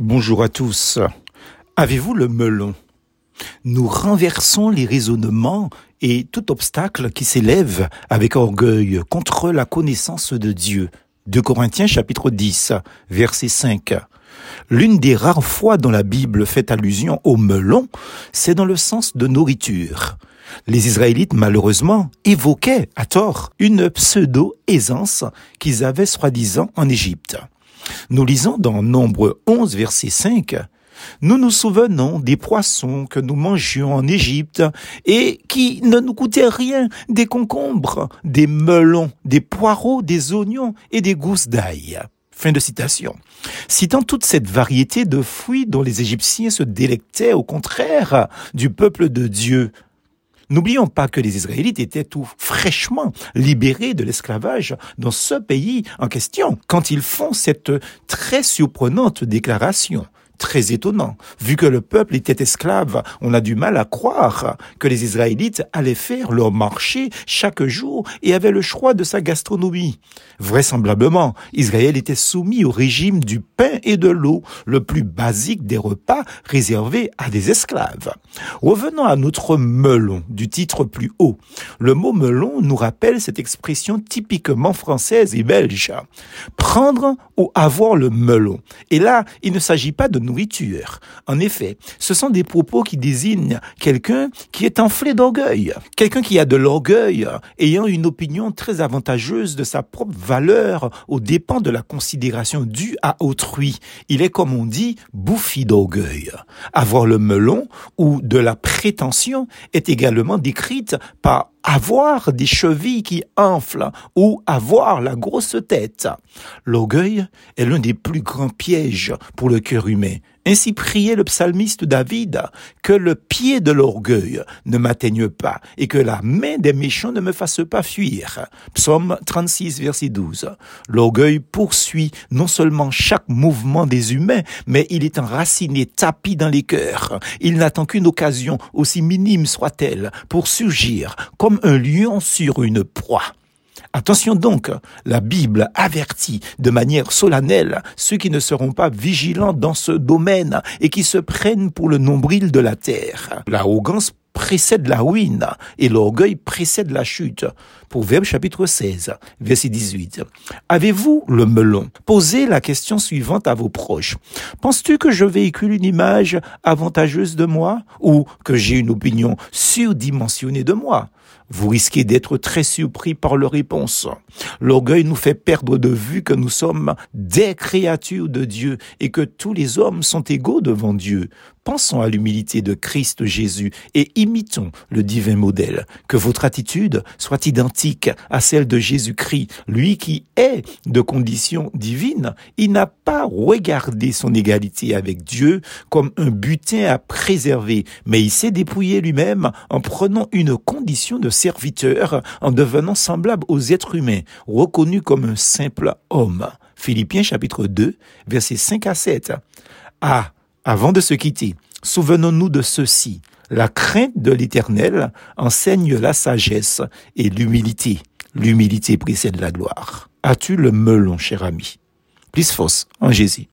Bonjour à tous. Avez-vous le melon? Nous renversons les raisonnements et tout obstacle qui s'élève avec orgueil contre la connaissance de Dieu. De Corinthiens chapitre 10, verset 5. L'une des rares fois dont la Bible fait allusion au melon, c'est dans le sens de nourriture. Les Israélites, malheureusement, évoquaient, à tort, une pseudo-aisance qu'ils avaient soi-disant en Égypte. Nous lisons dans Nombre 11, verset 5, nous nous souvenons des poissons que nous mangions en Égypte et qui ne nous coûtaient rien, des concombres, des melons, des poireaux, des oignons et des gousses d'ail. Fin de citation. Citant toute cette variété de fruits dont les Égyptiens se délectaient au contraire du peuple de Dieu, N'oublions pas que les Israélites étaient tout fraîchement libérés de l'esclavage dans ce pays en question quand ils font cette très surprenante déclaration très étonnant. Vu que le peuple était esclave, on a du mal à croire que les Israélites allaient faire leur marché chaque jour et avaient le choix de sa gastronomie. Vraisemblablement, Israël était soumis au régime du pain et de l'eau, le plus basique des repas réservés à des esclaves. Revenons à notre melon du titre plus haut. Le mot melon nous rappelle cette expression typiquement française et belge. Prendre ou avoir le melon. Et là, il ne s'agit pas de nourriture. En effet, ce sont des propos qui désignent quelqu'un qui est enflé d'orgueil, quelqu'un qui a de l'orgueil, ayant une opinion très avantageuse de sa propre valeur aux dépens de la considération due à autrui. Il est, comme on dit, bouffi d'orgueil. Avoir le melon ou de la prétention est également décrite par avoir des chevilles qui enflent ou avoir la grosse tête. L'orgueil est l'un des plus grands pièges pour le cœur humain. Ainsi priait le psalmiste David, que le pied de l'orgueil ne m'atteigne pas et que la main des méchants ne me fasse pas fuir. Psaume 36, verset 12. L'orgueil poursuit non seulement chaque mouvement des humains, mais il est enraciné, tapis dans les cœurs. Il n'attend qu'une occasion, aussi minime soit-elle, pour surgir comme un lion sur une proie. Attention donc, la Bible avertit de manière solennelle ceux qui ne seront pas vigilants dans ce domaine et qui se prennent pour le nombril de la terre. L'arrogance précède la ruine et l'orgueil précède la chute. Proverbe chapitre 16, verset 18. Avez-vous le melon? Posez la question suivante à vos proches. Penses-tu que je véhicule une image avantageuse de moi ou que j'ai une opinion surdimensionnée de moi? Vous risquez d'être très surpris par leur réponse. L'orgueil nous fait perdre de vue que nous sommes des créatures de Dieu et que tous les hommes sont égaux devant Dieu. Pensons à l'humilité de Christ Jésus et imitons le divin modèle. Que votre attitude soit à celle de Jésus-Christ, lui qui est de condition divine. Il n'a pas regardé son égalité avec Dieu comme un butin à préserver, mais il s'est dépouillé lui-même en prenant une condition de serviteur, en devenant semblable aux êtres humains, reconnu comme un simple homme. Philippiens chapitre 2, versets 5 à 7. Ah, avant de se quitter, souvenons-nous de ceci. La crainte de l'Éternel enseigne la sagesse et l'humilité. L'humilité précède la gloire. As-tu le melon, cher ami? Plus force en Jésus.